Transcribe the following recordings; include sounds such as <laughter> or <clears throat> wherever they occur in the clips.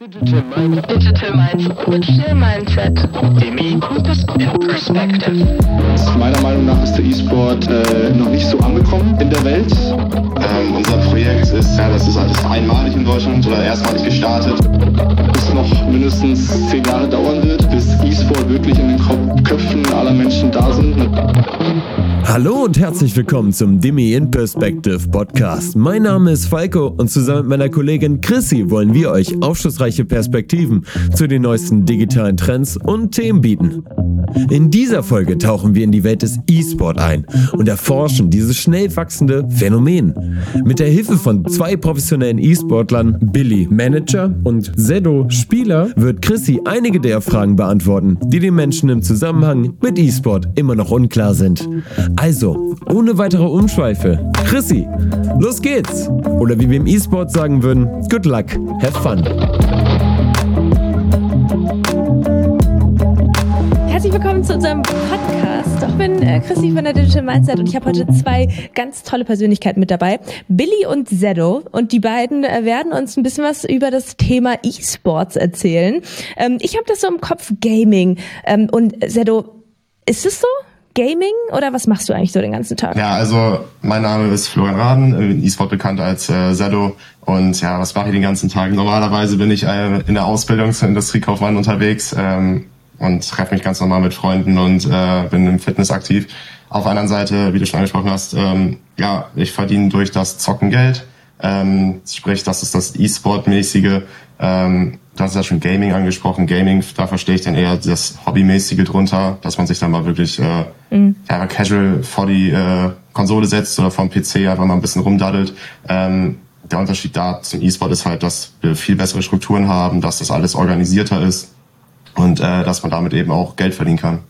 Digital Mindset. Digital Mindset. Digital Mindset. Demi in Perspective. Meiner Meinung nach ist der E-Sport äh, noch nicht so angekommen in der Welt. Ähm, unser Projekt ist, ja, das ist alles einmalig in Deutschland oder erstmalig gestartet. Es noch mindestens zehn Jahre dauern wird, bis E-Sport wirklich in den Köpfen aller Menschen da sind. Hallo und herzlich willkommen zum Dimi in Perspective Podcast. Mein Name ist Falco und zusammen mit meiner Kollegin Chrissy wollen wir euch aufschlussreiche Perspektiven zu den neuesten digitalen Trends und Themen bieten. In dieser Folge tauchen wir in die Welt des E-Sport ein und erforschen dieses schnell wachsende Phänomen. Mit der Hilfe von zwei professionellen E-Sportlern, Billy Manager und Zedo Spieler, wird Chrissy einige der Fragen beantworten, die den Menschen im Zusammenhang mit E-Sport immer noch unklar sind. Also, ohne weitere Umschweife, Chrissy, los geht's! Oder wie wir im E-Sport sagen würden, good luck, have fun! Herzlich willkommen zu unserem Podcast. Ich bin äh, Chrissy von der Digital Mindset und ich habe heute zwei ganz tolle Persönlichkeiten mit dabei. Billy und Zedo. Und die beiden äh, werden uns ein bisschen was über das Thema E-Sports erzählen. Ähm, ich habe das so im Kopf Gaming. Ähm, und Zedo, ist es so? Gaming oder was machst du eigentlich so den ganzen Tag? Ja, also mein Name ist Florian Raden, in E-Sport bekannt als äh. Und ja, was mache ich den ganzen Tag? Normalerweise bin ich äh, in der Ausbildung zum unterwegs ähm, und treffe mich ganz normal mit Freunden und äh, bin im Fitness aktiv. Auf der anderen Seite, wie du schon angesprochen hast, ähm, ja, ich verdiene durch das Zocken Geld. Ähm, sprich, das ist das E-Sport-mäßige. Ähm, du hast ja schon Gaming angesprochen. Gaming, da verstehe ich dann eher das Hobbymäßige drunter, dass man sich dann mal wirklich äh, mhm. ja, casual vor die äh, Konsole setzt oder vom PC einfach mal ein bisschen rumdaddelt. Ähm, der Unterschied da zum E-Sport ist halt, dass wir viel bessere Strukturen haben, dass das alles organisierter ist und äh, dass man damit eben auch Geld verdienen kann.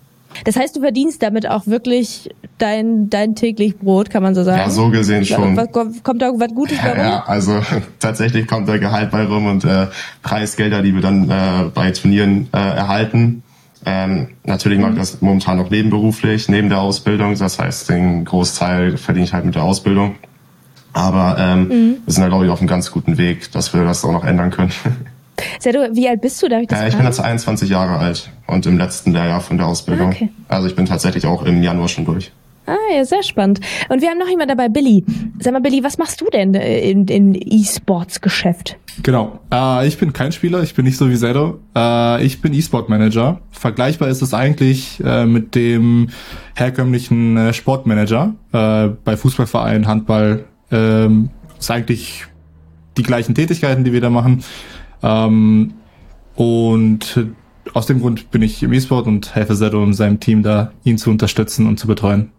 Das heißt, du verdienst damit auch wirklich dein, dein täglich Brot, kann man so sagen? Ja, so gesehen schon. Kommt da was Gutes bei rum? Ja, also <laughs> tatsächlich kommt da Gehalt bei rum und äh, Preisgelder, die wir dann äh, bei Turnieren äh, erhalten. Ähm, natürlich mache ich das momentan noch nebenberuflich, neben der Ausbildung. Das heißt, den Großteil verdiene ich halt mit der Ausbildung. Aber ähm, mhm. wir sind da, glaube ich, auf einem ganz guten Weg, dass wir das auch noch ändern können. <laughs> Sedo, wie alt bist du? Darf ich das äh, ich bin jetzt 21 Jahre alt und im letzten Lehrjahr von der Ausbildung. Okay. Also ich bin tatsächlich auch im Januar schon durch. Ah, ja, sehr spannend. Und wir haben noch jemand dabei, Billy. Sag mal, Billy, was machst du denn äh, in, in E-Sports-Geschäft? Genau. Äh, ich bin kein Spieler, ich bin nicht so wie Zedo. Äh, ich bin E-Sport-Manager. Vergleichbar ist es eigentlich äh, mit dem herkömmlichen äh, Sportmanager äh, bei Fußballvereinen, Handball. Ähm, ist eigentlich die gleichen Tätigkeiten, die wir da machen. Ähm, und aus dem Grund bin ich im E-Sport und helfe Zedo und seinem Team da, ihn zu unterstützen und zu betreuen.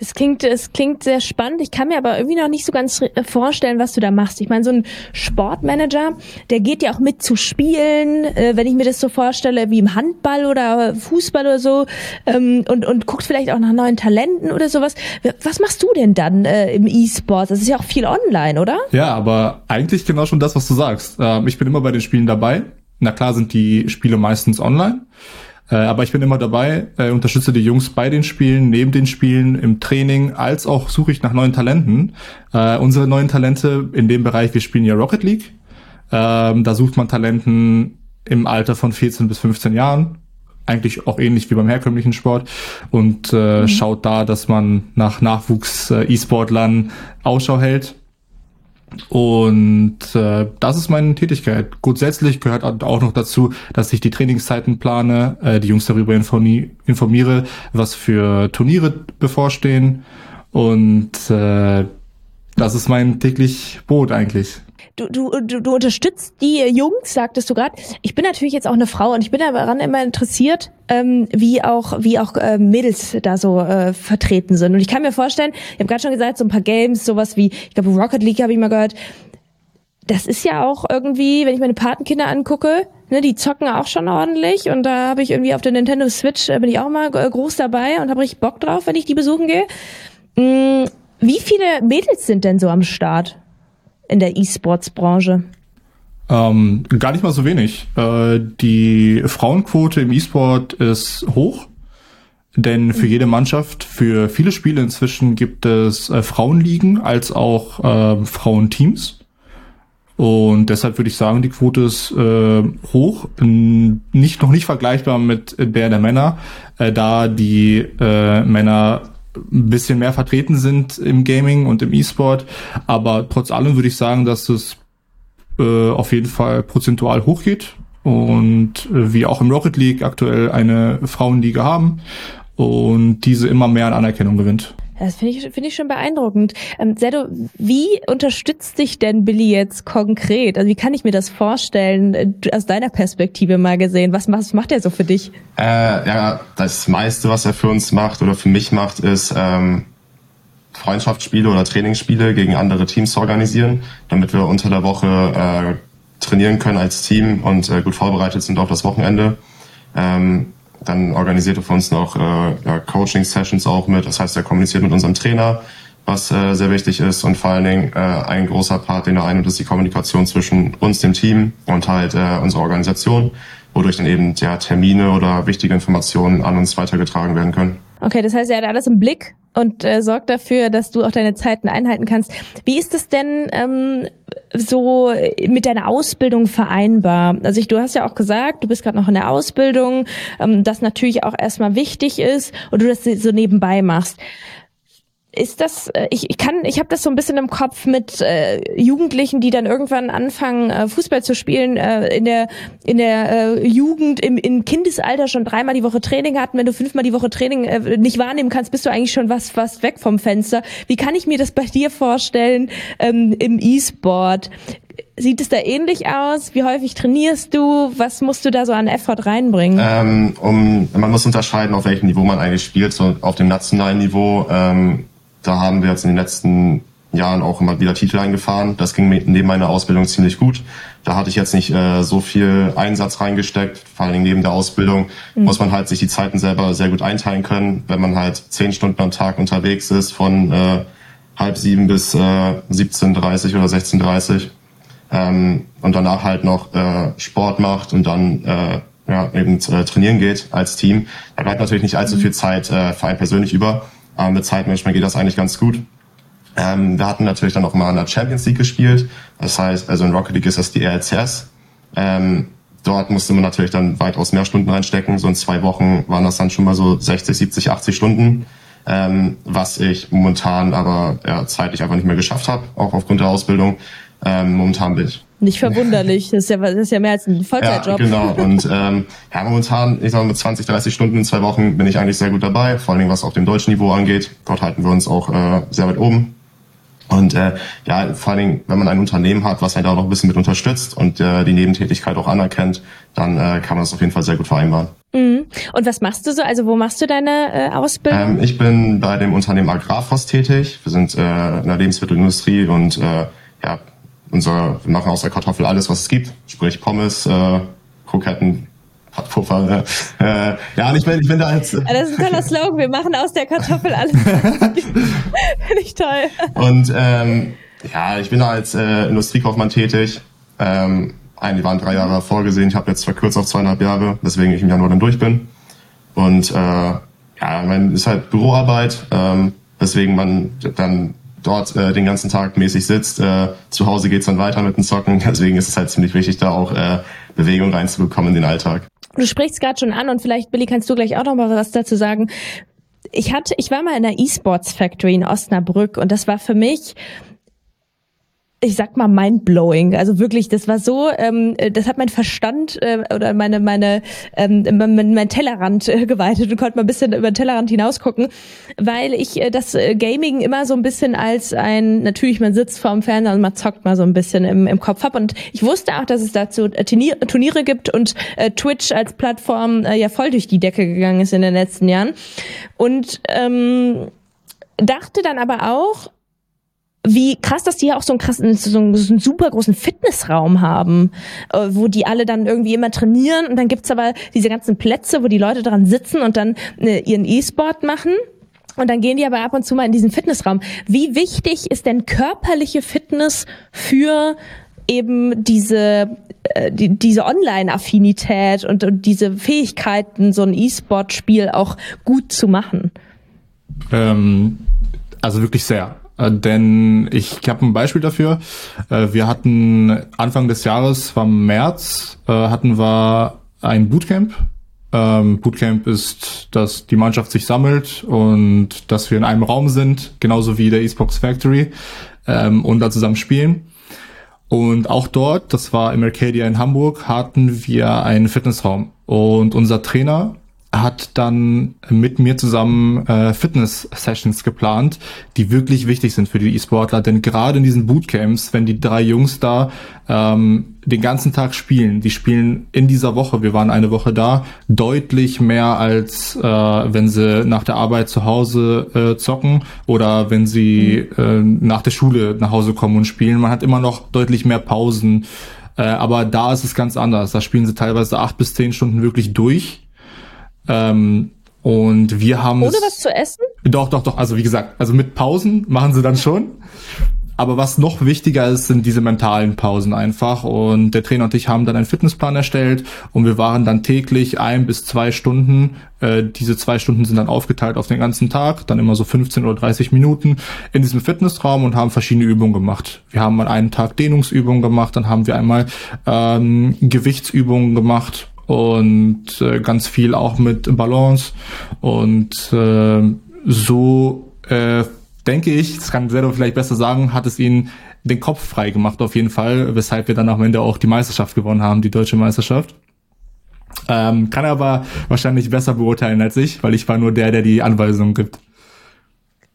Es klingt, es klingt sehr spannend. Ich kann mir aber irgendwie noch nicht so ganz vorstellen, was du da machst. Ich meine, so ein Sportmanager, der geht ja auch mit zu spielen, äh, wenn ich mir das so vorstelle, wie im Handball oder Fußball oder so, ähm, und, und guckt vielleicht auch nach neuen Talenten oder sowas. Was machst du denn dann äh, im E-Sport? Das ist ja auch viel online, oder? Ja, aber eigentlich genau schon das, was du sagst. Ähm, ich bin immer bei den Spielen dabei. Na klar sind die Spiele meistens online. Äh, aber ich bin immer dabei, äh, unterstütze die Jungs bei den Spielen, neben den Spielen, im Training, als auch suche ich nach neuen Talenten. Äh, unsere neuen Talente in dem Bereich, wir spielen ja Rocket League. Ähm, da sucht man Talenten im Alter von 14 bis 15 Jahren. Eigentlich auch ähnlich wie beim herkömmlichen Sport und äh, mhm. schaut da, dass man nach Nachwuchs-E-Sportlern Ausschau hält und äh, das ist meine Tätigkeit. Grundsätzlich gehört auch noch dazu, dass ich die Trainingszeiten plane, äh, die Jungs darüber informiere, was für Turniere bevorstehen. Und äh, das ist mein täglich Brot eigentlich du, du, du, du unterstützt die Jungs, sagtest du gerade. Ich bin natürlich jetzt auch eine Frau und ich bin daran immer interessiert, ähm, wie auch wie auch äh, Mädels da so äh, vertreten sind. Und ich kann mir vorstellen, ich habe gerade schon gesagt, so ein paar Games, sowas wie, ich glaube Rocket League habe ich mal gehört. Das ist ja auch irgendwie, wenn ich meine Patenkinder angucke, ne, die zocken auch schon ordentlich und da habe ich irgendwie auf der Nintendo Switch äh, bin ich auch mal äh, groß dabei und habe richtig Bock drauf, wenn ich die besuchen gehe. Mm, wie viele Mädels sind denn so am Start? In der E-Sports-Branche? Ähm, gar nicht mal so wenig. Äh, die Frauenquote im E-Sport ist hoch, denn für jede Mannschaft, für viele Spiele inzwischen gibt es äh, Frauenligen als auch äh, Frauenteams. Und deshalb würde ich sagen, die Quote ist äh, hoch, nicht noch nicht vergleichbar mit der der Männer, äh, da die äh, Männer ein bisschen mehr vertreten sind im Gaming und im E-Sport. Aber trotz allem würde ich sagen, dass es äh, auf jeden Fall prozentual hochgeht und äh, wir auch im Rocket League aktuell eine Frauenliga haben und diese immer mehr an Anerkennung gewinnt. Das finde ich, finde ich schon beeindruckend. Ähm, Sedo, wie unterstützt dich denn Billy jetzt konkret? Also wie kann ich mir das vorstellen, äh, aus deiner Perspektive mal gesehen? Was, was macht er so für dich? Äh, ja, das meiste, was er für uns macht oder für mich macht, ist ähm, Freundschaftsspiele oder Trainingsspiele gegen andere Teams zu organisieren, damit wir unter der Woche äh, trainieren können als Team und äh, gut vorbereitet sind auf das Wochenende. Ähm, dann organisiert er für uns noch äh, ja, Coaching-Sessions auch mit. Das heißt, er kommuniziert mit unserem Trainer, was äh, sehr wichtig ist. Und vor allen Dingen äh, ein großer Part, den er einnimmt, ist die Kommunikation zwischen uns, dem Team und halt äh, unserer Organisation, wodurch dann eben ja, Termine oder wichtige Informationen an uns weitergetragen werden können. Okay, das heißt, er hat alles im Blick und äh, sorgt dafür, dass du auch deine Zeiten einhalten kannst. Wie ist es denn ähm, so mit deiner Ausbildung vereinbar? Also ich, du hast ja auch gesagt, du bist gerade noch in der Ausbildung, ähm, das natürlich auch erstmal wichtig ist und du das so nebenbei machst ist das, äh, ich, ich kann, ich habe das so ein bisschen im Kopf mit äh, Jugendlichen, die dann irgendwann anfangen, äh, Fußball zu spielen, äh, in der, in der äh, Jugend, im, im Kindesalter schon dreimal die Woche Training hatten. Wenn du fünfmal die Woche Training äh, nicht wahrnehmen kannst, bist du eigentlich schon was, was weg vom Fenster. Wie kann ich mir das bei dir vorstellen ähm, im E-Sport? Sieht es da ähnlich aus? Wie häufig trainierst du? Was musst du da so an Effort reinbringen? Ähm, um, man muss unterscheiden, auf welchem Niveau man eigentlich spielt. So auf dem nationalen Niveau ähm, da haben wir jetzt in den letzten Jahren auch immer wieder Titel eingefahren. Das ging neben meiner Ausbildung ziemlich gut. Da hatte ich jetzt nicht äh, so viel Einsatz reingesteckt. Vor allem neben der Ausbildung mhm. muss man halt sich die Zeiten selber sehr gut einteilen können. Wenn man halt zehn Stunden am Tag unterwegs ist, von äh, halb sieben bis äh, 17.30 oder 16.30 ähm, und danach halt noch äh, Sport macht und dann äh, ja, eben äh, trainieren geht als Team, da bleibt natürlich nicht allzu mhm. viel Zeit äh, für einen persönlich über. Aber mit Zeitmanagement geht das eigentlich ganz gut. Ähm, wir hatten natürlich dann auch mal in der Champions League gespielt. Das heißt, also in Rocket League ist das die RLCS. Ähm, dort musste man natürlich dann weitaus mehr Stunden reinstecken. So in zwei Wochen waren das dann schon mal so 60, 70, 80 Stunden. Ähm, was ich momentan aber ja, zeitlich einfach nicht mehr geschafft habe, auch aufgrund der Ausbildung. Ähm, momentan bin ich nicht verwunderlich. <laughs> Das ist ja, das ist ja mehr als ein Vollzeitjob. Ja, genau. Und ähm, ja, momentan, ich sag mal, mit 20, 30 Stunden in zwei Wochen bin ich eigentlich sehr gut dabei. Vor allen Dingen, was auf dem deutschen Niveau angeht. Dort halten wir uns auch äh, sehr weit oben. Und äh, ja, vor allen Dingen, wenn man ein Unternehmen hat, was einen da auch noch ein bisschen mit unterstützt und äh, die Nebentätigkeit auch anerkennt, dann äh, kann man das auf jeden Fall sehr gut vereinbaren. Mhm. Und was machst du so? Also wo machst du deine äh, Ausbildung? Ähm, ich bin bei dem Unternehmen Agrarfoss tätig. Wir sind äh, in der Lebensmittelindustrie und äh, ja, unser, wir machen aus der Kartoffel alles, was es gibt, sprich Pommes, äh, Kroketten, Puffer. Äh, äh, ja, ich bin, ich bin da jetzt. Äh, das ist ein toller Slogan. Wir machen aus der Kartoffel alles. <laughs> Finde ich toll. Und ähm, ja, ich bin da als äh, Industriekaufmann tätig. Ähm, eigentlich waren drei Jahre vorgesehen. Ich habe jetzt verkürzt auf zweieinhalb Jahre, weswegen ich im Januar dann durch bin. Und äh, ja, mein ist halt Büroarbeit, ähm, weswegen man dann dort äh, den ganzen Tag mäßig sitzt. Äh, zu Hause geht's dann weiter mit dem Zocken. <laughs> Deswegen ist es halt ziemlich wichtig, da auch äh, Bewegung reinzubekommen in den Alltag. Du sprichst gerade schon an und vielleicht, Billy, kannst du gleich auch noch mal was dazu sagen. Ich hatte, ich war mal in der E-Sports Factory in Osnabrück und das war für mich ich sag mal mindblowing. Also wirklich, das war so, ähm, das hat mein Verstand äh, oder meine meine ähm, mein, mein Tellerrand äh, geweitet und konnte mal ein bisschen über den Tellerrand hinausgucken, weil ich äh, das äh, Gaming immer so ein bisschen als ein natürlich man sitzt vorm Fernseher und man zockt mal so ein bisschen im, im Kopf ab und ich wusste auch, dass es dazu äh, Turniere, Turniere gibt und äh, Twitch als Plattform äh, ja voll durch die Decke gegangen ist in den letzten Jahren und ähm, dachte dann aber auch wie krass, dass die ja auch so einen krassen, so einen, so einen super großen Fitnessraum haben, äh, wo die alle dann irgendwie immer trainieren und dann gibt's aber diese ganzen Plätze, wo die Leute dran sitzen und dann äh, ihren E-Sport machen. Und dann gehen die aber ab und zu mal in diesen Fitnessraum. Wie wichtig ist denn körperliche Fitness für eben diese äh, die, diese Online-Affinität und, und diese Fähigkeiten, so ein E-Sport-Spiel auch gut zu machen? Ähm, also wirklich sehr. Äh, denn ich habe ein Beispiel dafür. Äh, wir hatten Anfang des Jahres, war März, äh, hatten wir ein Bootcamp. Ähm, Bootcamp ist, dass die Mannschaft sich sammelt und dass wir in einem Raum sind, genauso wie der Esports Factory ähm, und da zusammen spielen. Und auch dort, das war im Arcadia in Hamburg, hatten wir einen Fitnessraum. Und unser Trainer hat dann mit mir zusammen äh, Fitness-Sessions geplant, die wirklich wichtig sind für die E-Sportler. Denn gerade in diesen Bootcamps, wenn die drei Jungs da ähm, den ganzen Tag spielen, die spielen in dieser Woche, wir waren eine Woche da, deutlich mehr als äh, wenn sie nach der Arbeit zu Hause äh, zocken oder wenn sie äh, nach der Schule nach Hause kommen und spielen. Man hat immer noch deutlich mehr Pausen. Äh, aber da ist es ganz anders. Da spielen sie teilweise acht bis zehn Stunden wirklich durch ähm, und wir haben Ohne was zu essen? Doch, doch, doch. Also wie gesagt, also mit Pausen machen sie dann schon. Aber was noch wichtiger ist, sind diese mentalen Pausen einfach. Und der Trainer und ich haben dann einen Fitnessplan erstellt und wir waren dann täglich ein bis zwei Stunden. Äh, diese zwei Stunden sind dann aufgeteilt auf den ganzen Tag, dann immer so 15 oder 30 Minuten in diesem Fitnessraum und haben verschiedene Übungen gemacht. Wir haben mal einen Tag Dehnungsübungen gemacht, dann haben wir einmal ähm, Gewichtsübungen gemacht und äh, ganz viel auch mit Balance und äh, so äh, denke ich, das kann Zero vielleicht besser sagen, hat es ihn den Kopf frei gemacht auf jeden Fall, weshalb wir dann am Ende auch die Meisterschaft gewonnen haben, die deutsche Meisterschaft. Ähm, kann aber wahrscheinlich besser beurteilen als ich, weil ich war nur der, der die Anweisungen gibt.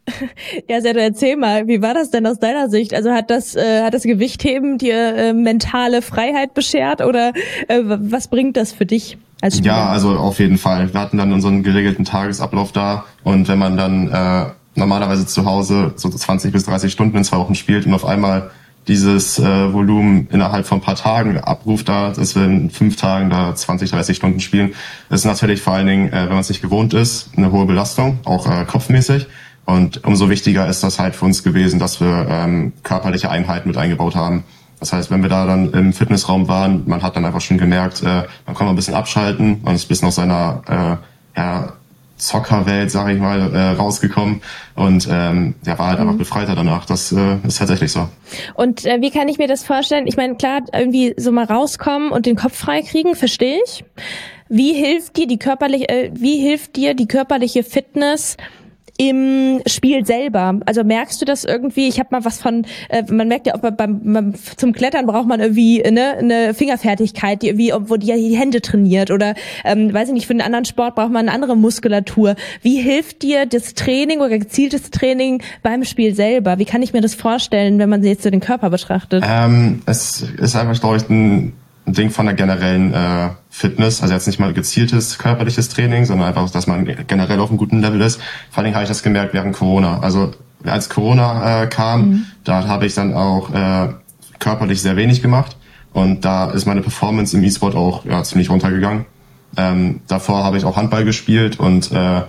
<laughs> Ja, Serdo, erzähl mal, wie war das denn aus deiner Sicht? Also hat das, äh, hat das Gewichtheben dir äh, mentale Freiheit beschert oder äh, was bringt das für dich als? Ja, also auf jeden Fall. Wir hatten dann unseren geregelten Tagesablauf da und wenn man dann äh, normalerweise zu Hause so 20 bis 30 Stunden in zwei Wochen spielt und auf einmal dieses äh, Volumen innerhalb von ein paar Tagen abruft, da, dass wir in fünf Tagen da 20, 30 Stunden spielen, ist natürlich vor allen Dingen, äh, wenn man es nicht gewohnt ist, eine hohe Belastung, auch äh, kopfmäßig. Und umso wichtiger ist das halt für uns gewesen, dass wir ähm, körperliche Einheiten mit eingebaut haben. Das heißt, wenn wir da dann im Fitnessraum waren, man hat dann einfach schon gemerkt, äh, man kann mal ein bisschen abschalten, man ist ein bisschen aus seiner äh, ja, Zockerwelt, sage ich mal, äh, rausgekommen und ähm, ja, war halt mhm. einfach befreiter danach. Das äh, ist tatsächlich so. Und äh, wie kann ich mir das vorstellen? Ich meine, klar, irgendwie so mal rauskommen und den Kopf frei kriegen, verstehe ich. Wie hilft dir die körperliche, äh, wie hilft dir die körperliche Fitness? Im Spiel selber? Also merkst du das irgendwie? Ich habe mal was von, äh, man merkt ja auch beim, beim, zum Klettern braucht man irgendwie ne, eine Fingerfertigkeit, die irgendwie, wo die, die Hände trainiert oder ähm, weiß ich nicht, für einen anderen Sport braucht man eine andere Muskulatur. Wie hilft dir das Training oder gezieltes Training beim Spiel selber? Wie kann ich mir das vorstellen, wenn man jetzt so den Körper betrachtet? Ähm, es ist einfach, glaube ich, ein ein Ding von der generellen äh, Fitness, also jetzt nicht mal gezieltes körperliches Training, sondern einfach, dass man generell auf einem guten Level ist. Vor allen Dingen habe ich das gemerkt während Corona. Also als Corona äh, kam, mhm. da habe ich dann auch äh, körperlich sehr wenig gemacht und da ist meine Performance im E-Sport auch ja, ziemlich runtergegangen. Ähm, davor habe ich auch Handball gespielt und äh,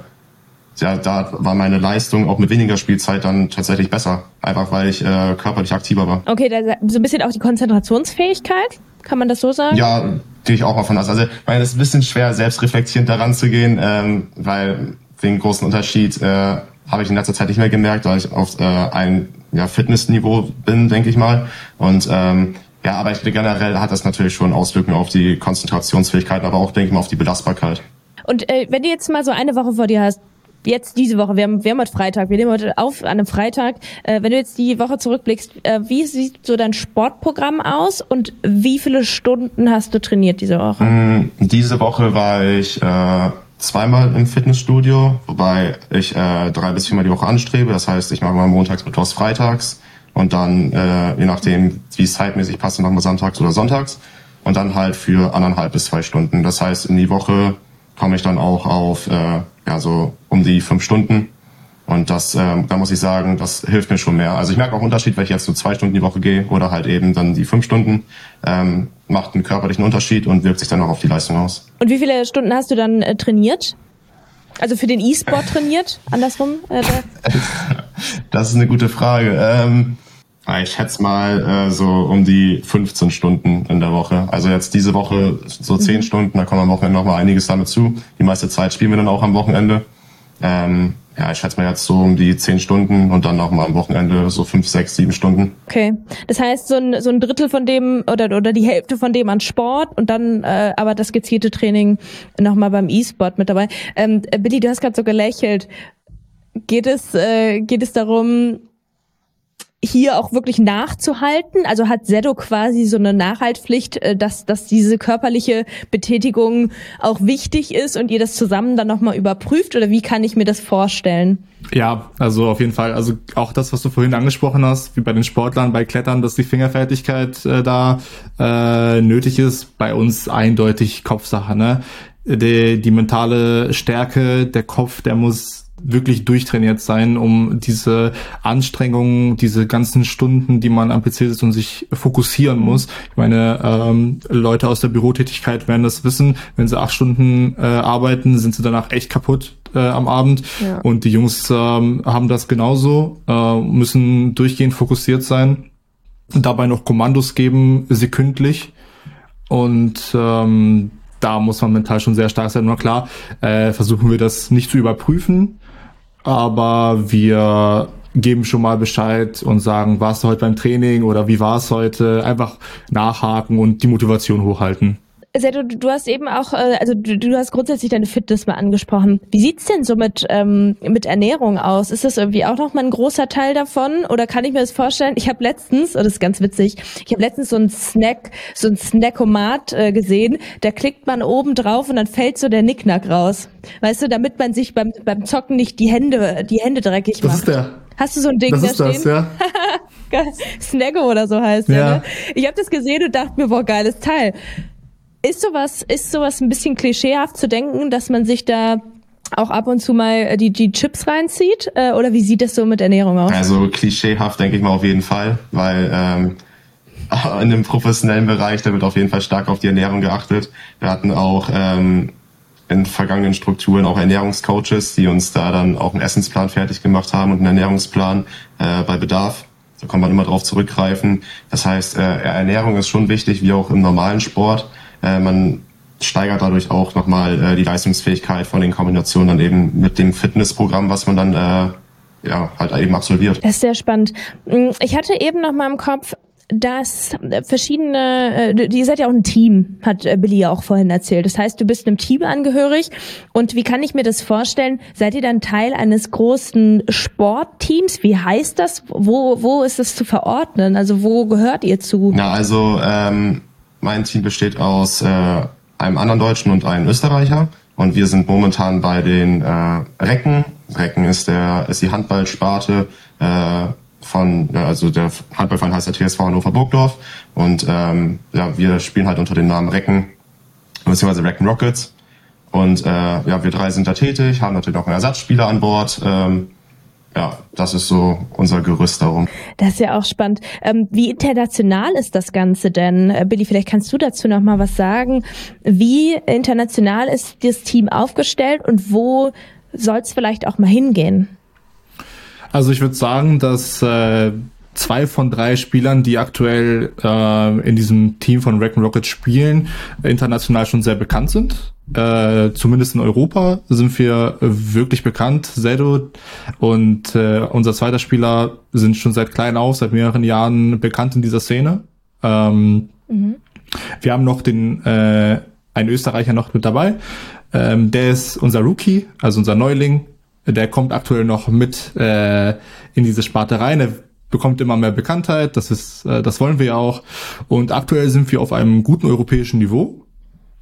ja, da war meine Leistung auch mit weniger Spielzeit dann tatsächlich besser, einfach weil ich äh, körperlich aktiver war. Okay, da so ein bisschen auch die Konzentrationsfähigkeit. Kann man das so sagen? Ja, gehe ich auch mal von aus. Also, weil es ist ein bisschen schwer, selbstreflektierend daran zu gehen, ähm, weil den großen Unterschied äh, habe ich in letzter Zeit nicht mehr gemerkt, weil ich auf äh, ein ja, Fitnessniveau bin, denke ich mal. Und ähm, ja, aber ich, generell hat das natürlich schon Auswirkungen auf die Konzentrationsfähigkeit, aber auch, denke ich mal, auf die Belastbarkeit. Und äh, wenn du jetzt mal so eine Woche vor dir hast, jetzt diese Woche, wir haben, wir haben heute Freitag, wir nehmen heute auf an einem Freitag. Äh, wenn du jetzt die Woche zurückblickst, äh, wie sieht so dein Sportprogramm aus und wie viele Stunden hast du trainiert diese Woche? Mm, diese Woche war ich äh, zweimal im Fitnessstudio, wobei ich äh, drei bis viermal die Woche anstrebe. Das heißt, ich mache mal montags, mittwochs, freitags und dann, äh, je nachdem, wie es zeitmäßig passt, machen wir samstags oder sonntags und dann halt für anderthalb bis zwei Stunden. Das heißt, in die Woche komme ich dann auch auf äh, ja so um die fünf Stunden. Und das, ähm, da muss ich sagen, das hilft mir schon mehr. Also ich merke auch Unterschied, wenn ich jetzt nur zwei Stunden die Woche gehe oder halt eben dann die fünf Stunden, ähm, macht einen körperlichen Unterschied und wirkt sich dann auch auf die Leistung aus. Und wie viele Stunden hast du dann äh, trainiert? Also für den E-Sport trainiert, andersrum? Äh, <laughs> das ist eine gute Frage. Ähm, ich schätze mal äh, so um die 15 Stunden in der Woche. Also jetzt diese Woche so 10 mhm. Stunden, da kommt am Wochenende noch mal einiges damit zu. Die meiste Zeit spielen wir dann auch am Wochenende. Ähm, ja, ich schätze mal jetzt so um die zehn Stunden und dann nochmal am Wochenende so fünf, sechs, sieben Stunden. Okay. Das heißt, so ein, so ein Drittel von dem oder, oder die Hälfte von dem an Sport und dann äh, aber das gezielte Training nochmal beim E-Sport mit dabei. Ähm, Billy, du hast gerade so gelächelt. Geht es, äh, geht es darum, hier auch wirklich nachzuhalten? Also hat Sedo quasi so eine Nachhaltpflicht, äh, dass, dass diese körperliche Betätigung auch wichtig ist und ihr das zusammen dann nochmal überprüft? Oder wie kann ich mir das vorstellen? Ja, also auf jeden Fall. Also auch das, was du vorhin angesprochen hast, wie bei den Sportlern, bei Klettern, dass die Fingerfertigkeit äh, da äh, nötig ist, bei uns eindeutig Kopfsache. Ne? Die, die mentale Stärke, der Kopf, der muss wirklich durchtrainiert sein, um diese Anstrengungen, diese ganzen Stunden, die man am PC sitzt und sich fokussieren muss. Ich meine, ähm, Leute aus der Bürotätigkeit werden das wissen. Wenn sie acht Stunden äh, arbeiten, sind sie danach echt kaputt äh, am Abend. Ja. Und die Jungs ähm, haben das genauso, äh, müssen durchgehend fokussiert sein dabei noch Kommandos geben, sekündlich. Und ähm, da muss man mental schon sehr stark sein. Nur klar, äh, versuchen wir das nicht zu überprüfen, aber wir geben schon mal Bescheid und sagen, warst du heute beim Training oder wie war es heute? Einfach nachhaken und die Motivation hochhalten. Sedo, du hast eben auch, äh, also du, du hast grundsätzlich deine Fitness mal angesprochen. Wie sieht's denn so mit ähm, mit Ernährung aus? Ist das irgendwie auch noch mal ein großer Teil davon? Oder kann ich mir das vorstellen? Ich habe letztens, oh, das ist ganz witzig, ich habe letztens so ein Snack, so ein Snackomat äh, gesehen. Da klickt man oben drauf und dann fällt so der Nicknack raus. Weißt du, damit man sich beim beim Zocken nicht die Hände die Hände dreckig das macht. Ist der. Hast du so ein Ding das da ist stehen? Das, ja. <laughs> Snaggo oder so heißt ja. der. Ne? Ich habe das gesehen und dachte mir, boah, geiles Teil. Ist sowas, ist sowas ein bisschen klischeehaft zu denken, dass man sich da auch ab und zu mal die, die Chips reinzieht? Äh, oder wie sieht das so mit Ernährung aus? Also klischeehaft denke ich mal auf jeden Fall, weil ähm, <laughs> in dem professionellen Bereich, da wird auf jeden Fall stark auf die Ernährung geachtet. Wir hatten auch ähm, in vergangenen Strukturen auch Ernährungscoaches, die uns da dann auch einen Essensplan fertig gemacht haben und einen Ernährungsplan äh, bei Bedarf. Da kann man immer drauf zurückgreifen. Das heißt, äh, Ernährung ist schon wichtig, wie auch im normalen Sport. Äh, man steigert dadurch auch nochmal äh, die Leistungsfähigkeit von den Kombinationen dann eben mit dem Fitnessprogramm, was man dann äh, ja halt eben absolviert. Das ist sehr spannend. Mm, ich hatte eben noch mal im Kopf, dass verschiedene, äh, ihr seid ja auch ein Team, hat äh, Billy ja auch vorhin erzählt. Das heißt, du bist einem Team angehörig. Und wie kann ich mir das vorstellen? Seid ihr dann Teil eines großen Sportteams? Wie heißt das? Wo, wo ist das zu verordnen? Also wo gehört ihr zu? Na, also ähm, mein Team besteht aus äh, einem anderen Deutschen und einem Österreicher. Und wir sind momentan bei den äh, Recken. Recken ist der ist die Handballsparte äh, von also der Handballverein heißt der TSV Hannover Burgdorf und ähm, ja wir spielen halt unter dem Namen Recken beziehungsweise Recken Rockets und äh, ja wir drei sind da tätig haben natürlich auch einen Ersatzspieler an Bord ähm, ja, das ist so unser Gerüst darum. Das ist ja auch spannend. Ähm, wie international ist das Ganze denn? Äh, Billy, vielleicht kannst du dazu noch mal was sagen. Wie international ist das Team aufgestellt und wo soll es vielleicht auch mal hingehen? Also ich würde sagen, dass äh, zwei von drei Spielern, die aktuell äh, in diesem Team von Wreck Rocket spielen, international schon sehr bekannt sind. Äh, zumindest in Europa sind wir wirklich bekannt. Zedo und äh, unser zweiter Spieler sind schon seit klein auf, seit mehreren Jahren bekannt in dieser Szene. Ähm, mhm. Wir haben noch den äh, einen Österreicher noch mit dabei. Ähm, der ist unser Rookie, also unser Neuling. Der kommt aktuell noch mit äh, in diese Sparte rein. Er bekommt immer mehr Bekanntheit. Das ist, äh, das wollen wir ja auch. Und aktuell sind wir auf einem guten europäischen Niveau.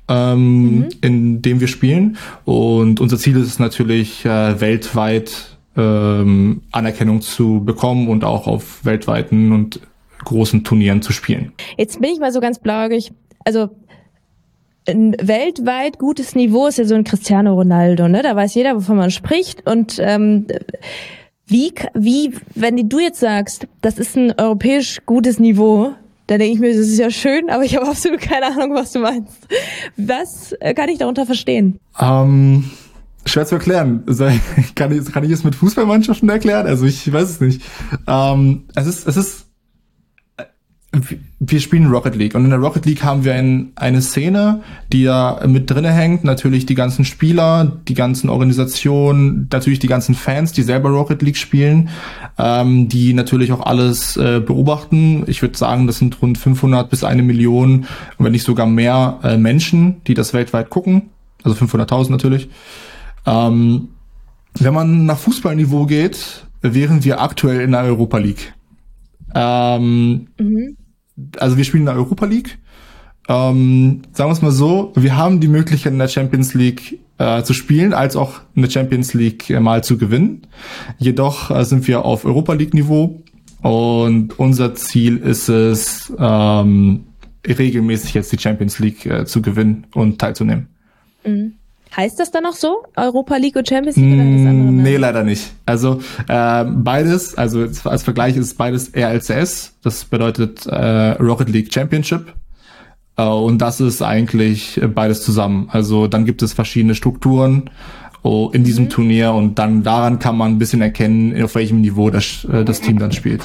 Ähm, mhm. in dem wir spielen. Und unser Ziel ist es natürlich, äh, weltweit ähm, Anerkennung zu bekommen und auch auf weltweiten und großen Turnieren zu spielen. Jetzt bin ich mal so ganz blauäugig. Also ein weltweit gutes Niveau ist ja so ein Cristiano Ronaldo, ne? Da weiß jeder, wovon man spricht. Und ähm, wie, wie, wenn du jetzt sagst, das ist ein europäisch gutes Niveau, dann denke ich mir, das ist ja schön, aber ich habe <laughs> absolut keine Ahnung, was du meinst. Was äh, kann ich darunter verstehen? Ähm, schwer zu erklären. <laughs> Kann ich, kann ich es mit Fußballmannschaften erklären? Also ich weiß es nicht. Ähm, es ist, es ist wir spielen Rocket League und in der Rocket League haben wir ein, eine Szene, die da mit drinne hängt. Natürlich die ganzen Spieler, die ganzen Organisationen, natürlich die ganzen Fans, die selber Rocket League spielen, ähm, die natürlich auch alles äh, beobachten. Ich würde sagen, das sind rund 500 bis eine Million, wenn nicht sogar mehr äh, Menschen, die das weltweit gucken. Also 500.000 natürlich. Ähm, wenn man nach Fußballniveau geht, wären wir aktuell in der Europa League. Ähm, mhm also wir spielen in der Europa League. Ähm, sagen wir es mal so, wir haben die Möglichkeit in der Champions League äh, zu spielen, als auch in der Champions League äh, mal zu gewinnen. Jedoch äh, sind wir auf Europa League Niveau und unser Ziel ist es, ähm, regelmäßig jetzt die Champions League äh, zu gewinnen und teilzunehmen. Mhm. Heißt das dann auch so? Europa League und Champions League oder das andere? Nee, leider nicht. Also äh, beides, also als Vergleich ist beides RLCS, das bedeutet äh, Rocket League Championship. Äh, und das ist eigentlich beides zusammen. Also dann gibt es verschiedene Strukturen oh, in diesem mhm. Turnier und dann daran kann man ein bisschen erkennen, auf welchem Niveau das, äh, das Team dann spielt.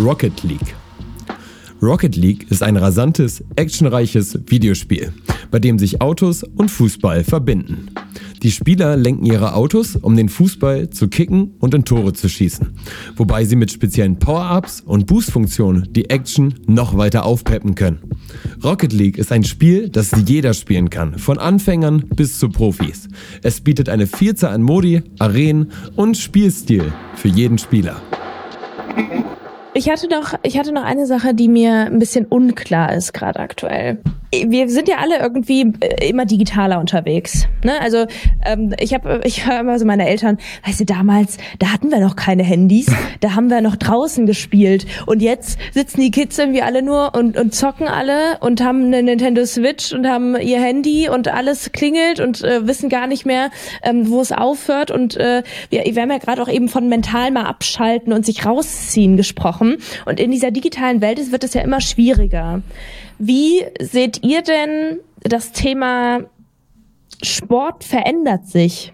Rocket League. Rocket League ist ein rasantes, actionreiches Videospiel bei dem sich Autos und Fußball verbinden. Die Spieler lenken ihre Autos, um den Fußball zu kicken und in Tore zu schießen, wobei sie mit speziellen Power-Ups und Boost-Funktionen die Action noch weiter aufpeppen können. Rocket League ist ein Spiel, das jeder spielen kann, von Anfängern bis zu Profis. Es bietet eine Vielzahl an Modi, Arenen und Spielstil für jeden Spieler. Ich hatte noch, ich hatte noch eine Sache, die mir ein bisschen unklar ist gerade aktuell wir sind ja alle irgendwie äh, immer digitaler unterwegs. Ne? Also ähm, ich habe, <laughs> ich höre immer so meine Eltern, weißt du, damals, da hatten wir noch keine Handys, da haben wir noch draußen gespielt und jetzt sitzen die Kids irgendwie alle nur und, und zocken alle und haben eine Nintendo Switch und haben ihr Handy und alles klingelt und äh, wissen gar nicht mehr, ähm, wo es aufhört und äh, wir, wir haben ja gerade auch eben von mental mal abschalten und sich rausziehen gesprochen und in dieser digitalen Welt wird es ja immer schwieriger. Wie seht ihr denn das Thema Sport verändert sich?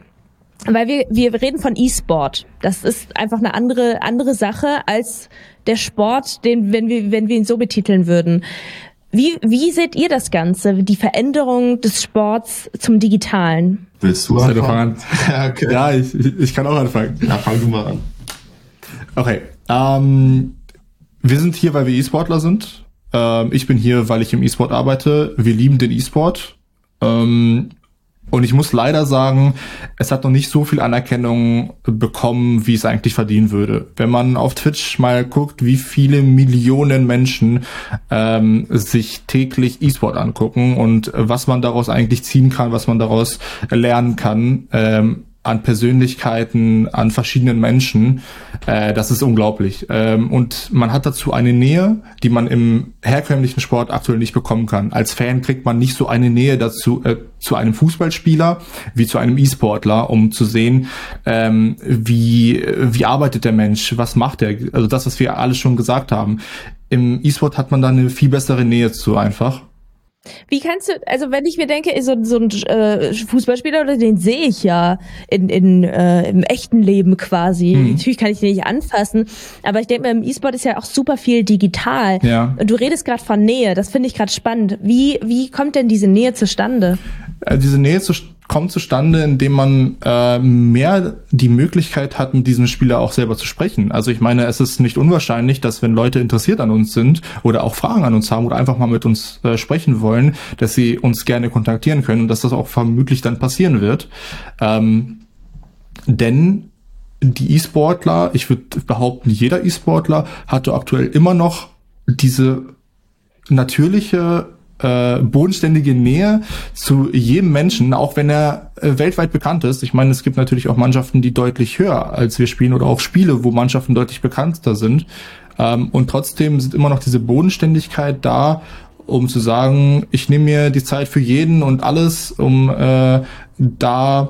Weil wir, wir reden von E-Sport. Das ist einfach eine andere, andere Sache als der Sport, den, wenn wir, wenn wir ihn so betiteln würden. Wie, wie seht ihr das Ganze, die Veränderung des Sports zum Digitalen? Willst du anfangen? <laughs> ja, okay. ja ich, ich kann auch anfangen. Ja, fang du mal an. Okay. Ähm, wir sind hier, weil wir E-Sportler sind. Ähm, ich bin hier, weil ich im E-Sport arbeite. Wir lieben den E-Sport. Ähm, und ich muss leider sagen, es hat noch nicht so viel Anerkennung bekommen, wie es eigentlich verdienen würde. Wenn man auf Twitch mal guckt, wie viele Millionen Menschen ähm, sich täglich E-Sport angucken und was man daraus eigentlich ziehen kann, was man daraus lernen kann, ähm, an Persönlichkeiten, an verschiedenen Menschen. Äh, das ist unglaublich. Ähm, und man hat dazu eine Nähe, die man im herkömmlichen Sport aktuell nicht bekommen kann. Als Fan kriegt man nicht so eine Nähe dazu äh, zu einem Fußballspieler wie zu einem E-Sportler, um zu sehen, ähm, wie wie arbeitet der Mensch, was macht er. Also das, was wir alle schon gesagt haben. Im E-Sport hat man da eine viel bessere Nähe zu einfach. Wie kannst du, also wenn ich mir denke, so, so ein äh, Fußballspieler, den sehe ich ja in, in, äh, im echten Leben quasi. Mhm. Natürlich kann ich den nicht anfassen, aber ich denke mir, im E-Sport ist ja auch super viel digital. Ja. Und du redest gerade von Nähe, das finde ich gerade spannend. Wie, wie kommt denn diese Nähe zustande? Äh, diese Nähe zu, kommt zustande, indem man äh, mehr die Möglichkeit hat, mit diesem Spieler auch selber zu sprechen. Also ich meine, es ist nicht unwahrscheinlich, dass wenn Leute interessiert an uns sind oder auch Fragen an uns haben oder einfach mal mit uns äh, sprechen wollen, dass sie uns gerne kontaktieren können und dass das auch vermutlich dann passieren wird. Ähm, denn die E-Sportler, ich würde behaupten, jeder E-Sportler hatte aktuell immer noch diese natürliche äh, bodenständige Nähe zu jedem Menschen, auch wenn er äh, weltweit bekannt ist. Ich meine, es gibt natürlich auch Mannschaften, die deutlich höher als wir spielen oder auch Spiele, wo Mannschaften deutlich bekannter sind. Ähm, und trotzdem sind immer noch diese Bodenständigkeit da, um zu sagen, ich nehme mir die Zeit für jeden und alles, um äh, da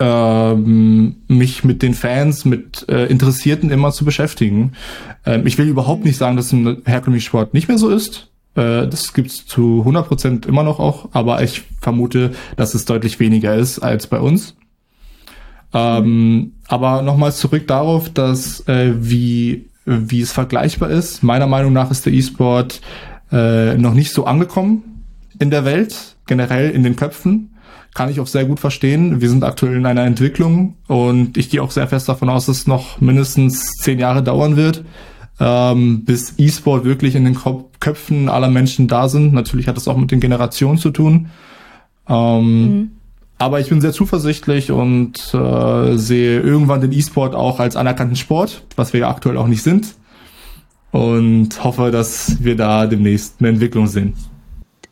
ähm, mich mit den Fans, mit äh, Interessierten immer zu beschäftigen. Ähm, ich will überhaupt nicht sagen, dass es im herkömmlichen Sport nicht mehr so ist. Äh, das gibt's zu 100 Prozent immer noch auch, aber ich vermute, dass es deutlich weniger ist als bei uns. Ähm, aber nochmal zurück darauf, dass äh, wie wie es vergleichbar ist. Meiner Meinung nach ist der E-Sport äh, noch nicht so angekommen in der Welt, generell in den Köpfen. Kann ich auch sehr gut verstehen. Wir sind aktuell in einer Entwicklung und ich gehe auch sehr fest davon aus, dass es noch mindestens zehn Jahre dauern wird, ähm, bis E-Sport wirklich in den Köpfen aller Menschen da sind. Natürlich hat das auch mit den Generationen zu tun. Ähm, mhm. Aber ich bin sehr zuversichtlich und äh, sehe irgendwann den E-Sport auch als anerkannten Sport, was wir ja aktuell auch nicht sind. Und hoffe, dass wir da demnächst eine Entwicklung sehen.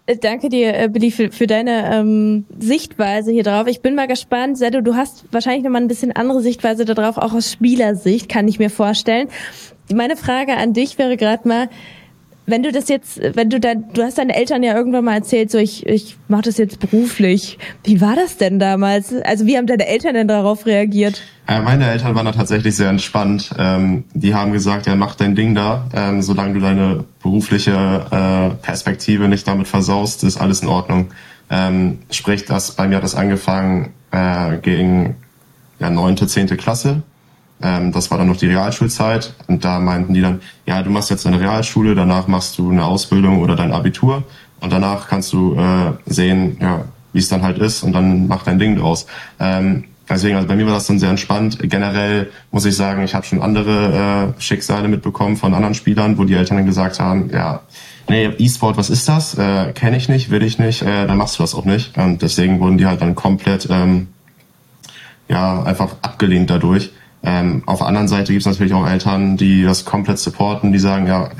Äh, danke dir, äh, Billy, für, für deine ähm, Sichtweise hier drauf. Ich bin mal gespannt. Sedo, du hast wahrscheinlich nochmal ein bisschen andere Sichtweise darauf, auch aus Spielersicht, kann ich mir vorstellen. Meine Frage an dich wäre gerade mal, wenn du das jetzt, wenn du dann, du hast deinen Eltern ja irgendwann mal erzählt, so ich, ich mache das jetzt beruflich. Wie war das denn damals? Also wie haben deine Eltern denn darauf reagiert? Äh, meine Eltern waren da tatsächlich sehr entspannt. Ähm, die haben gesagt, ja mach dein Ding da, ähm, solange du deine berufliche äh, Perspektive nicht damit versaust, ist alles in Ordnung. Ähm, sprich, das bei mir hat das angefangen äh, gegen ja neunte, zehnte Klasse ähm, das war dann noch die Realschulzeit und da meinten die dann, ja, du machst jetzt eine Realschule, danach machst du eine Ausbildung oder dein Abitur und danach kannst du äh, sehen, ja, wie es dann halt ist und dann mach dein Ding draus. Ähm, deswegen, also bei mir war das dann sehr entspannt. Generell muss ich sagen, ich habe schon andere äh, Schicksale mitbekommen von anderen Spielern, wo die Eltern dann gesagt haben, ja, nee, E-Sport, was ist das? Äh, Kenne ich nicht, will ich nicht, äh, dann machst du das auch nicht. Und deswegen wurden die halt dann komplett ähm, ja einfach abgelehnt dadurch. Ähm, auf der anderen Seite gibt es natürlich auch Eltern, die das komplett supporten, die sagen, ja,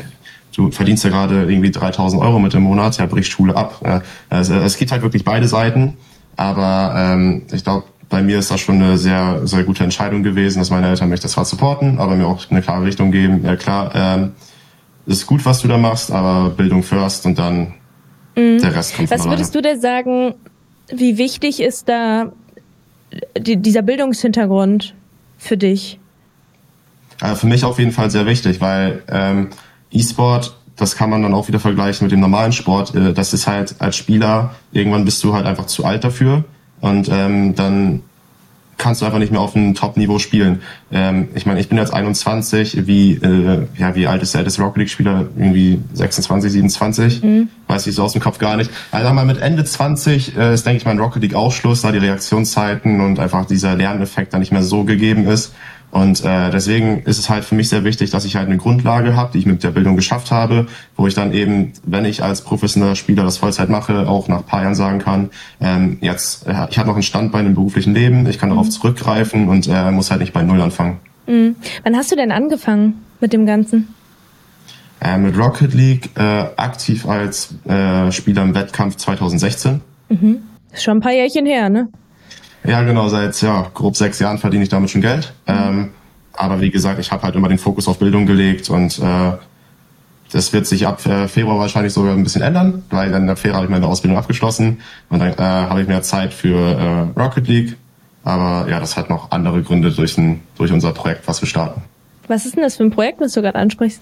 du verdienst ja gerade irgendwie 3000 Euro mit dem Monat, ja, brich Schule ab. Ja, es, es gibt halt wirklich beide Seiten, aber ähm, ich glaube, bei mir ist das schon eine sehr, sehr gute Entscheidung gewesen, dass meine Eltern mich das zwar supporten, aber mir auch eine klare Richtung geben. Ja klar, ähm, ist gut, was du da machst, aber Bildung first und dann mhm. der Rest kommt Was würdest du denn sagen, wie wichtig ist da die, dieser Bildungshintergrund für dich? Äh, für mich auf jeden Fall sehr wichtig, weil ähm, E-Sport, das kann man dann auch wieder vergleichen mit dem normalen Sport. Äh, das ist halt als Spieler, irgendwann bist du halt einfach zu alt dafür und ähm, dann kannst du einfach nicht mehr auf einem Top-Niveau spielen. Ähm, ich meine, ich bin jetzt 21, wie, äh, ja, wie alt ist der älteste Rocket League-Spieler? Irgendwie 26, 27? Mhm. Weiß ich so aus dem Kopf gar nicht. Also mal mit Ende 20 äh, ist, denke ich mal, ein Rocket League Ausschluss, da die Reaktionszeiten und einfach dieser Lerneffekt dann nicht mehr so gegeben ist. Und äh, deswegen ist es halt für mich sehr wichtig, dass ich halt eine Grundlage habe, die ich mit der Bildung geschafft habe, wo ich dann eben, wenn ich als professioneller Spieler das Vollzeit mache, auch nach paar Jahren sagen kann, ähm, jetzt, äh, ich habe noch ein Standbein im beruflichen Leben, ich kann darauf mhm. zurückgreifen und äh, muss halt nicht bei Null anfangen. Mhm. Wann hast du denn angefangen mit dem Ganzen? Äh, mit Rocket League äh, aktiv als äh, Spieler im Wettkampf 2016. Mhm. Ist schon ein paar Jährchen her, ne? Ja, genau, seit ja, grob sechs Jahren verdiene ich damit schon Geld. Mhm. Ähm, aber wie gesagt, ich habe halt immer den Fokus auf Bildung gelegt und äh, das wird sich ab äh, Februar wahrscheinlich sogar ein bisschen ändern, weil dann der Februar habe ich meine Ausbildung abgeschlossen und dann äh, habe ich mehr Zeit für äh, Rocket League. Aber ja, das hat noch andere Gründe durch, ein, durch unser Projekt, was wir starten. Was ist denn das für ein Projekt, was du gerade ansprichst?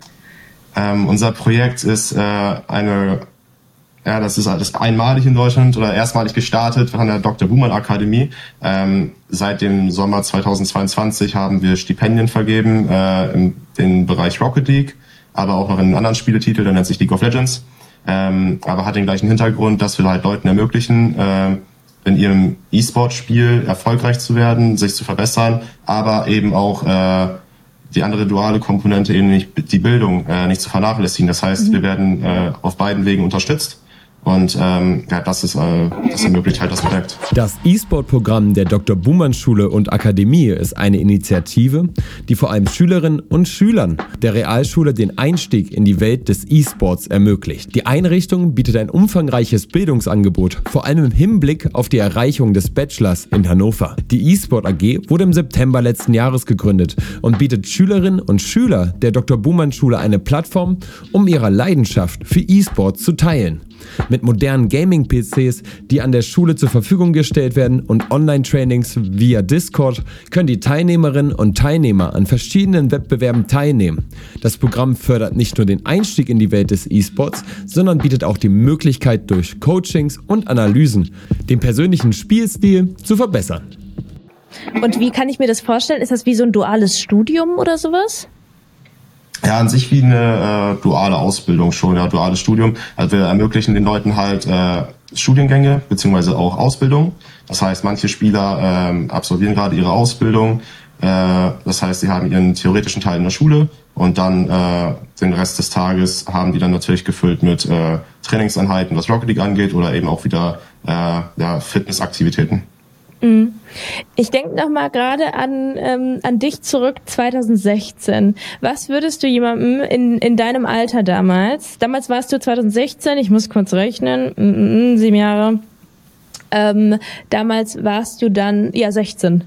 Ähm, unser Projekt ist äh, eine ja, das ist alles einmalig in Deutschland oder erstmalig gestartet von der Dr. Buhmann Akademie. Ähm, seit dem Sommer 2022 haben wir Stipendien vergeben äh, im, im Bereich Rocket League, aber auch noch in einem anderen Spieletitel, der nennt sich League of Legends. Ähm, aber hat den gleichen Hintergrund, dass wir halt Leuten ermöglichen, äh, in ihrem E-Sport-Spiel erfolgreich zu werden, sich zu verbessern, aber eben auch äh, die andere duale Komponente eben nicht die Bildung äh, nicht zu vernachlässigen. Das heißt, mhm. wir werden äh, auf beiden Wegen unterstützt und ähm, ja, das ist äh, das ermöglicht halt das Projekt. Das E-Sport-Programm der Dr. Buhmann Schule und Akademie ist eine Initiative, die vor allem Schülerinnen und Schülern der Realschule den Einstieg in die Welt des E-Sports ermöglicht. Die Einrichtung bietet ein umfangreiches Bildungsangebot, vor allem im Hinblick auf die Erreichung des Bachelors in Hannover. Die E-Sport AG wurde im September letzten Jahres gegründet und bietet Schülerinnen und Schüler der Dr. Buhmann Schule eine Plattform, um ihre Leidenschaft für E-Sport zu teilen. Mit modernen Gaming-PCs, die an der Schule zur Verfügung gestellt werden und Online-Trainings via Discord können die Teilnehmerinnen und Teilnehmer an verschiedenen Wettbewerben teilnehmen. Das Programm fördert nicht nur den Einstieg in die Welt des E-Sports, sondern bietet auch die Möglichkeit durch Coachings und Analysen den persönlichen Spielstil zu verbessern. Und wie kann ich mir das vorstellen? Ist das wie so ein duales Studium oder sowas? Ja, an sich wie eine äh, duale Ausbildung schon, ja, duales Studium. Also wir ermöglichen den Leuten halt äh, Studiengänge beziehungsweise auch Ausbildung. Das heißt, manche Spieler ähm, absolvieren gerade ihre Ausbildung. Äh, das heißt, sie haben ihren theoretischen Teil in der Schule und dann äh, den Rest des Tages haben die dann natürlich gefüllt mit äh, Trainingseinheiten, was Rocket League angeht, oder eben auch wieder äh, ja, Fitnessaktivitäten. Mhm. Ich denke noch mal gerade an ähm, an dich zurück 2016. Was würdest du jemandem in in deinem Alter damals? Damals warst du 2016. Ich muss kurz rechnen. Mm, mm, sieben Jahre. Ähm, damals warst du dann ja 16.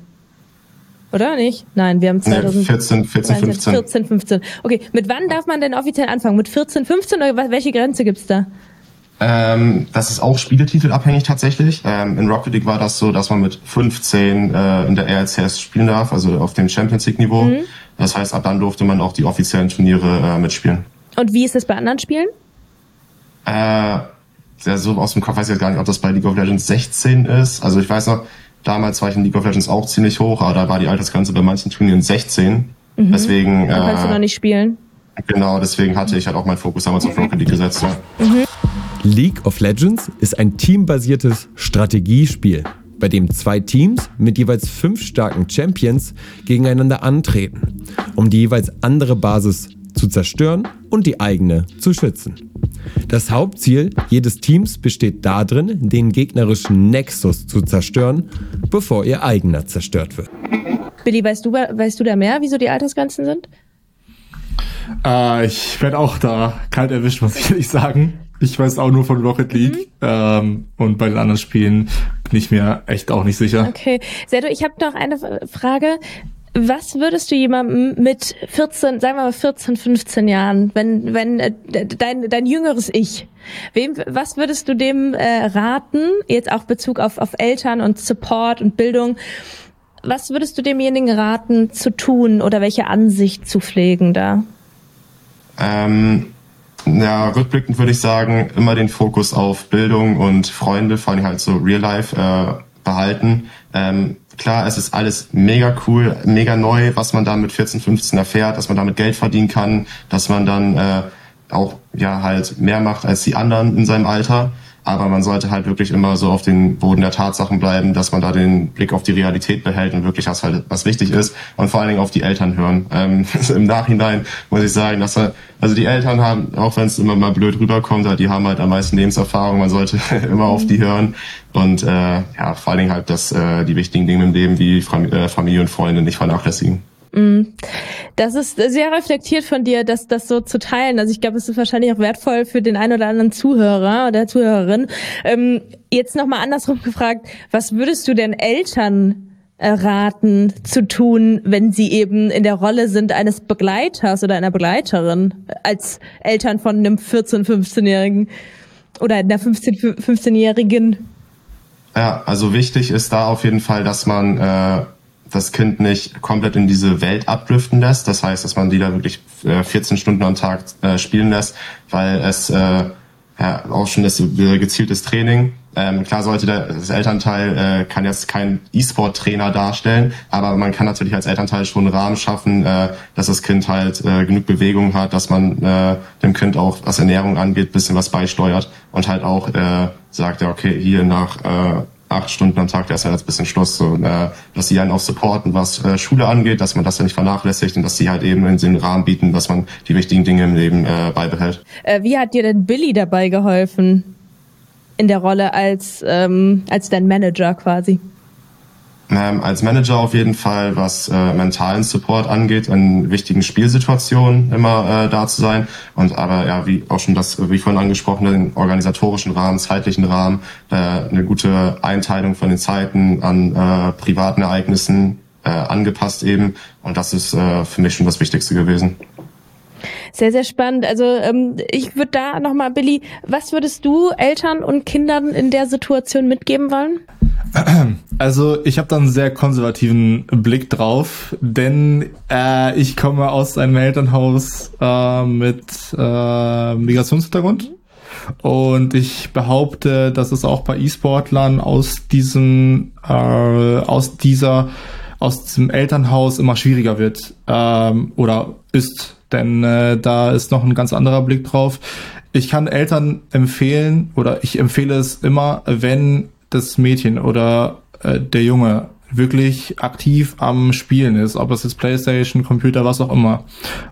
Oder nicht? Nein, wir haben 2014, 14, 15. 14, 15. Okay, mit wann darf man denn offiziell anfangen? Mit 14, 15 oder welche Grenze gibt's da? Ähm, das ist auch Spieletitelabhängig tatsächlich. Ähm, in Rocket League war das so, dass man mit 15 äh, in der RLCS spielen darf, also auf dem Champions League Niveau. Mhm. Das heißt, ab dann durfte man auch die offiziellen Turniere äh, mitspielen. Und wie ist das bei anderen Spielen? Äh, ja, so aus dem Kopf weiß ich jetzt gar nicht, ob das bei League of Legends 16 ist. Also ich weiß noch, damals war ich in League of Legends auch ziemlich hoch, aber da war die Altersgrenze bei manchen Turnieren 16. Mhm. Deswegen. Da kannst äh, du noch nicht spielen. Genau, deswegen hatte ich halt auch meinen Fokus damals auf Rocket League gesetzt. Ja. Mhm. League of Legends ist ein teambasiertes Strategiespiel, bei dem zwei Teams mit jeweils fünf starken Champions gegeneinander antreten, um die jeweils andere Basis zu zerstören und die eigene zu schützen. Das Hauptziel jedes Teams besteht darin, den gegnerischen Nexus zu zerstören, bevor ihr eigener zerstört wird. Billy, weißt du, weißt du da mehr, wieso die Altersgrenzen sind? Äh, ich werde auch da kalt erwischt, muss ich ehrlich sagen. Ich weiß auch nur von Rocket League mhm. ähm, und bei den anderen Spielen bin ich mir echt auch nicht sicher. Okay, Serdo, ich habe noch eine Frage. Was würdest du jemandem mit 14, sagen wir mal 14, 15 Jahren, wenn wenn äh, dein dein jüngeres Ich, wem was würdest du dem äh, raten, jetzt auch Bezug auf auf Eltern und Support und Bildung? Was würdest du demjenigen raten zu tun oder welche Ansicht zu pflegen da? Ähm ja, rückblickend würde ich sagen, immer den Fokus auf Bildung und Freunde, vor allem halt so Real Life, äh, behalten. Ähm, klar, es ist alles mega cool, mega neu, was man da mit 14, 15 erfährt, dass man damit Geld verdienen kann, dass man dann äh, auch ja halt mehr macht als die anderen in seinem Alter. Aber man sollte halt wirklich immer so auf den Boden der Tatsachen bleiben, dass man da den Blick auf die Realität behält und wirklich was halt was wichtig ist und vor allen Dingen auf die Eltern hören. Ähm, <laughs> Im Nachhinein muss ich sagen, dass also die Eltern haben, auch wenn es immer mal blöd rüberkommt, die haben halt am meisten Lebenserfahrung. Man sollte <laughs> immer auf die hören und äh, ja vor allen Dingen halt, dass äh, die wichtigen Dinge im Leben wie äh, Familie und Freunde nicht vernachlässigen. Mm. Das ist sehr reflektiert von dir, das, das so zu teilen. Also ich glaube, es ist wahrscheinlich auch wertvoll für den einen oder anderen Zuhörer oder Zuhörerin. Ähm, jetzt nochmal andersrum gefragt, was würdest du denn Eltern raten zu tun, wenn sie eben in der Rolle sind eines Begleiters oder einer Begleiterin als Eltern von einem 14-, 15-Jährigen oder einer 15-, 15-Jährigen? Ja, also wichtig ist da auf jeden Fall, dass man äh, das Kind nicht komplett in diese Welt abdriften lässt. Das heißt, dass man die da wirklich 14 äh, Stunden am Tag äh, spielen lässt, weil es äh, ja, auch schon das gezieltes Training. Ähm, klar sollte der, das Elternteil äh, kann jetzt kein E-Sport-Trainer darstellen, aber man kann natürlich als Elternteil schon einen Rahmen schaffen, äh, dass das Kind halt äh, genug Bewegung hat, dass man äh, dem Kind auch, was Ernährung angeht, bisschen was beisteuert und halt auch äh, sagt, ja okay, hier nach äh, acht Stunden am Tag, da ist ja jetzt bisschen Schluss, so, äh, dass sie einen auch supporten, was äh, Schule angeht, dass man das ja nicht vernachlässigt und dass sie halt eben in den Rahmen bieten, dass man die wichtigen Dinge im Leben äh, beibehält. Äh, wie hat dir denn Billy dabei geholfen in der Rolle als ähm, als dein Manager quasi? Ähm, als Manager auf jeden Fall, was äh, mentalen Support angeht, in wichtigen Spielsituationen immer äh, da zu sein. Und aber ja, wie auch schon das, wie vorhin angesprochen, den organisatorischen Rahmen, zeitlichen Rahmen, äh, eine gute Einteilung von den Zeiten an äh, privaten Ereignissen äh, angepasst eben. Und das ist äh, für mich schon das Wichtigste gewesen. Sehr, sehr spannend. Also ähm, ich würde da nochmal, Billy, was würdest du Eltern und Kindern in der Situation mitgeben wollen? <clears throat> Also ich habe da einen sehr konservativen Blick drauf, denn äh, ich komme aus einem Elternhaus äh, mit äh, Migrationshintergrund und ich behaupte, dass es auch bei E-Sportlern aus diesem äh, aus dieser aus diesem Elternhaus immer schwieriger wird ähm, oder ist denn äh, da ist noch ein ganz anderer Blick drauf. Ich kann Eltern empfehlen oder ich empfehle es immer, wenn das Mädchen oder äh, der Junge wirklich aktiv am Spielen ist, ob es jetzt Playstation, Computer, was auch immer.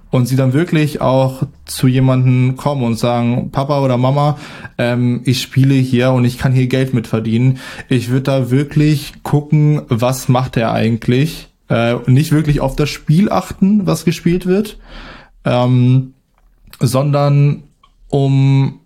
Und sie dann wirklich auch zu jemanden kommen und sagen, Papa oder Mama, ähm, ich spiele hier und ich kann hier Geld mit verdienen. Ich würde da wirklich gucken, was macht er eigentlich. Äh, nicht wirklich auf das Spiel achten, was gespielt wird, ähm, sondern um,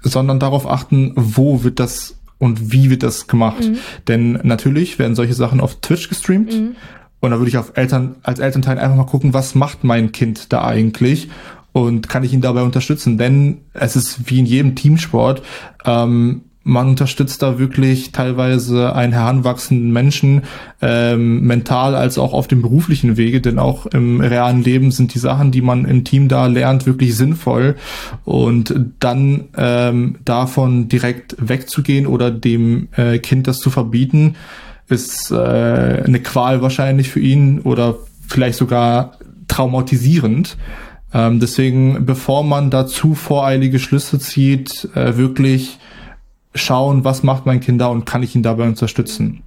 sondern darauf achten, wo wird das und wie wird das gemacht. Mhm. Denn natürlich werden solche Sachen auf Twitch gestreamt. Mhm. Und da würde ich auf Eltern, als Elternteil einfach mal gucken, was macht mein Kind da eigentlich? Und kann ich ihn dabei unterstützen? Denn es ist wie in jedem Teamsport, ähm, man unterstützt da wirklich teilweise einen heranwachsenden Menschen, ähm, mental als auch auf dem beruflichen Wege, denn auch im realen Leben sind die Sachen, die man im Team da lernt, wirklich sinnvoll. Und dann ähm, davon direkt wegzugehen oder dem äh, Kind das zu verbieten, ist äh, eine Qual wahrscheinlich für ihn oder vielleicht sogar traumatisierend. Ähm, deswegen, bevor man dazu voreilige Schlüsse zieht, äh, wirklich schauen, was macht mein Kind da und kann ich ihn dabei unterstützen.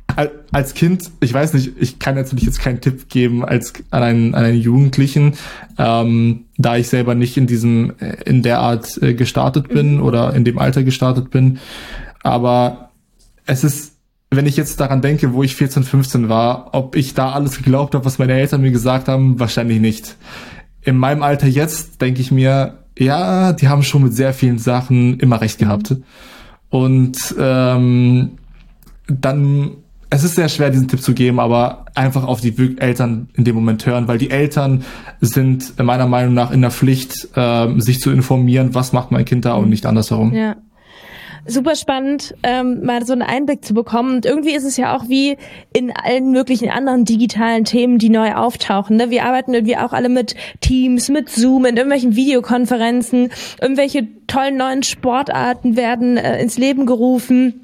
Als Kind, ich weiß nicht, ich kann natürlich jetzt keinen Tipp geben als an einen, an einen Jugendlichen, ähm, da ich selber nicht in diesem, äh, in der Art äh, gestartet bin mhm. oder in dem Alter gestartet bin. Aber es ist, wenn ich jetzt daran denke, wo ich 14, 15 war, ob ich da alles geglaubt habe, was meine Eltern mir gesagt haben, wahrscheinlich nicht. In meinem Alter jetzt denke ich mir, ja, die haben schon mit sehr vielen Sachen immer recht gehabt. Mhm. Und ähm, dann, es ist sehr schwer, diesen Tipp zu geben, aber einfach auf die Eltern in dem Moment hören, weil die Eltern sind meiner Meinung nach in der Pflicht, äh, sich zu informieren, was macht mein Kind da und nicht andersherum. Ja super spannend, ähm, mal so einen Einblick zu bekommen. Und irgendwie ist es ja auch wie in allen möglichen anderen digitalen Themen, die neu auftauchen. Ne? Wir arbeiten irgendwie auch alle mit Teams, mit Zoom, in irgendwelchen Videokonferenzen. Irgendwelche tollen neuen Sportarten werden äh, ins Leben gerufen.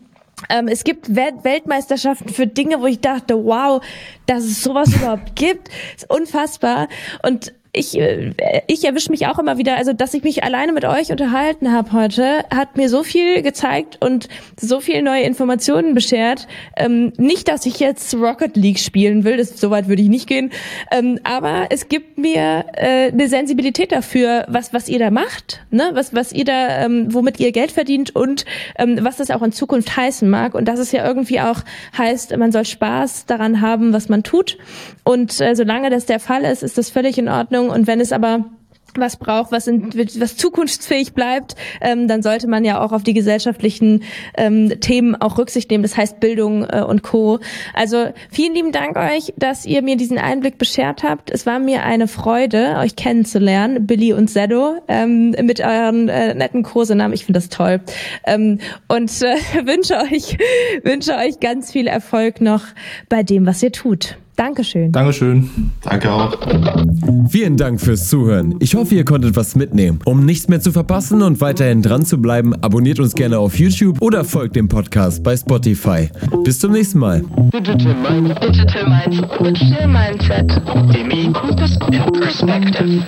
Ähm, es gibt Weltmeisterschaften für Dinge, wo ich dachte, wow, dass es sowas überhaupt gibt, ist unfassbar. Und ich, äh, ich erwische mich auch immer wieder, also dass ich mich alleine mit euch unterhalten habe heute, hat mir so viel gezeigt und so viel neue Informationen beschert. Ähm, nicht, dass ich jetzt Rocket League spielen will, das, so weit würde ich nicht gehen, ähm, aber es gibt mir äh, eine Sensibilität dafür, was was ihr da macht, ne, was was ihr da, ähm, womit ihr Geld verdient und ähm, was das auch in Zukunft heißen mag. Und dass es ja irgendwie auch heißt, man soll Spaß daran haben, was man tut. Und äh, solange das der Fall ist, ist das völlig in Ordnung Meinung. Und wenn es aber was braucht, was, in, was zukunftsfähig bleibt, ähm, dann sollte man ja auch auf die gesellschaftlichen ähm, Themen auch Rücksicht nehmen. Das heißt Bildung äh, und Co. Also vielen lieben Dank euch, dass ihr mir diesen Einblick beschert habt. Es war mir eine Freude, euch kennenzulernen, Billy und Sedo, ähm, mit euren äh, netten Kursenamen. Ich finde das toll. Ähm, und äh, <laughs> wünsche euch wünsche euch ganz viel Erfolg noch bei dem, was ihr tut. Dankeschön. Dankeschön. Danke auch. Vielen Dank fürs Zuhören. Ich hoffe, ihr konntet was mitnehmen. Um nichts mehr zu verpassen und weiterhin dran zu bleiben, abonniert uns gerne auf YouTube oder folgt dem Podcast bei Spotify. Bis zum nächsten Mal. Digital Mindset. Digital Mindset. Digital Mindset. Demi in Perspective.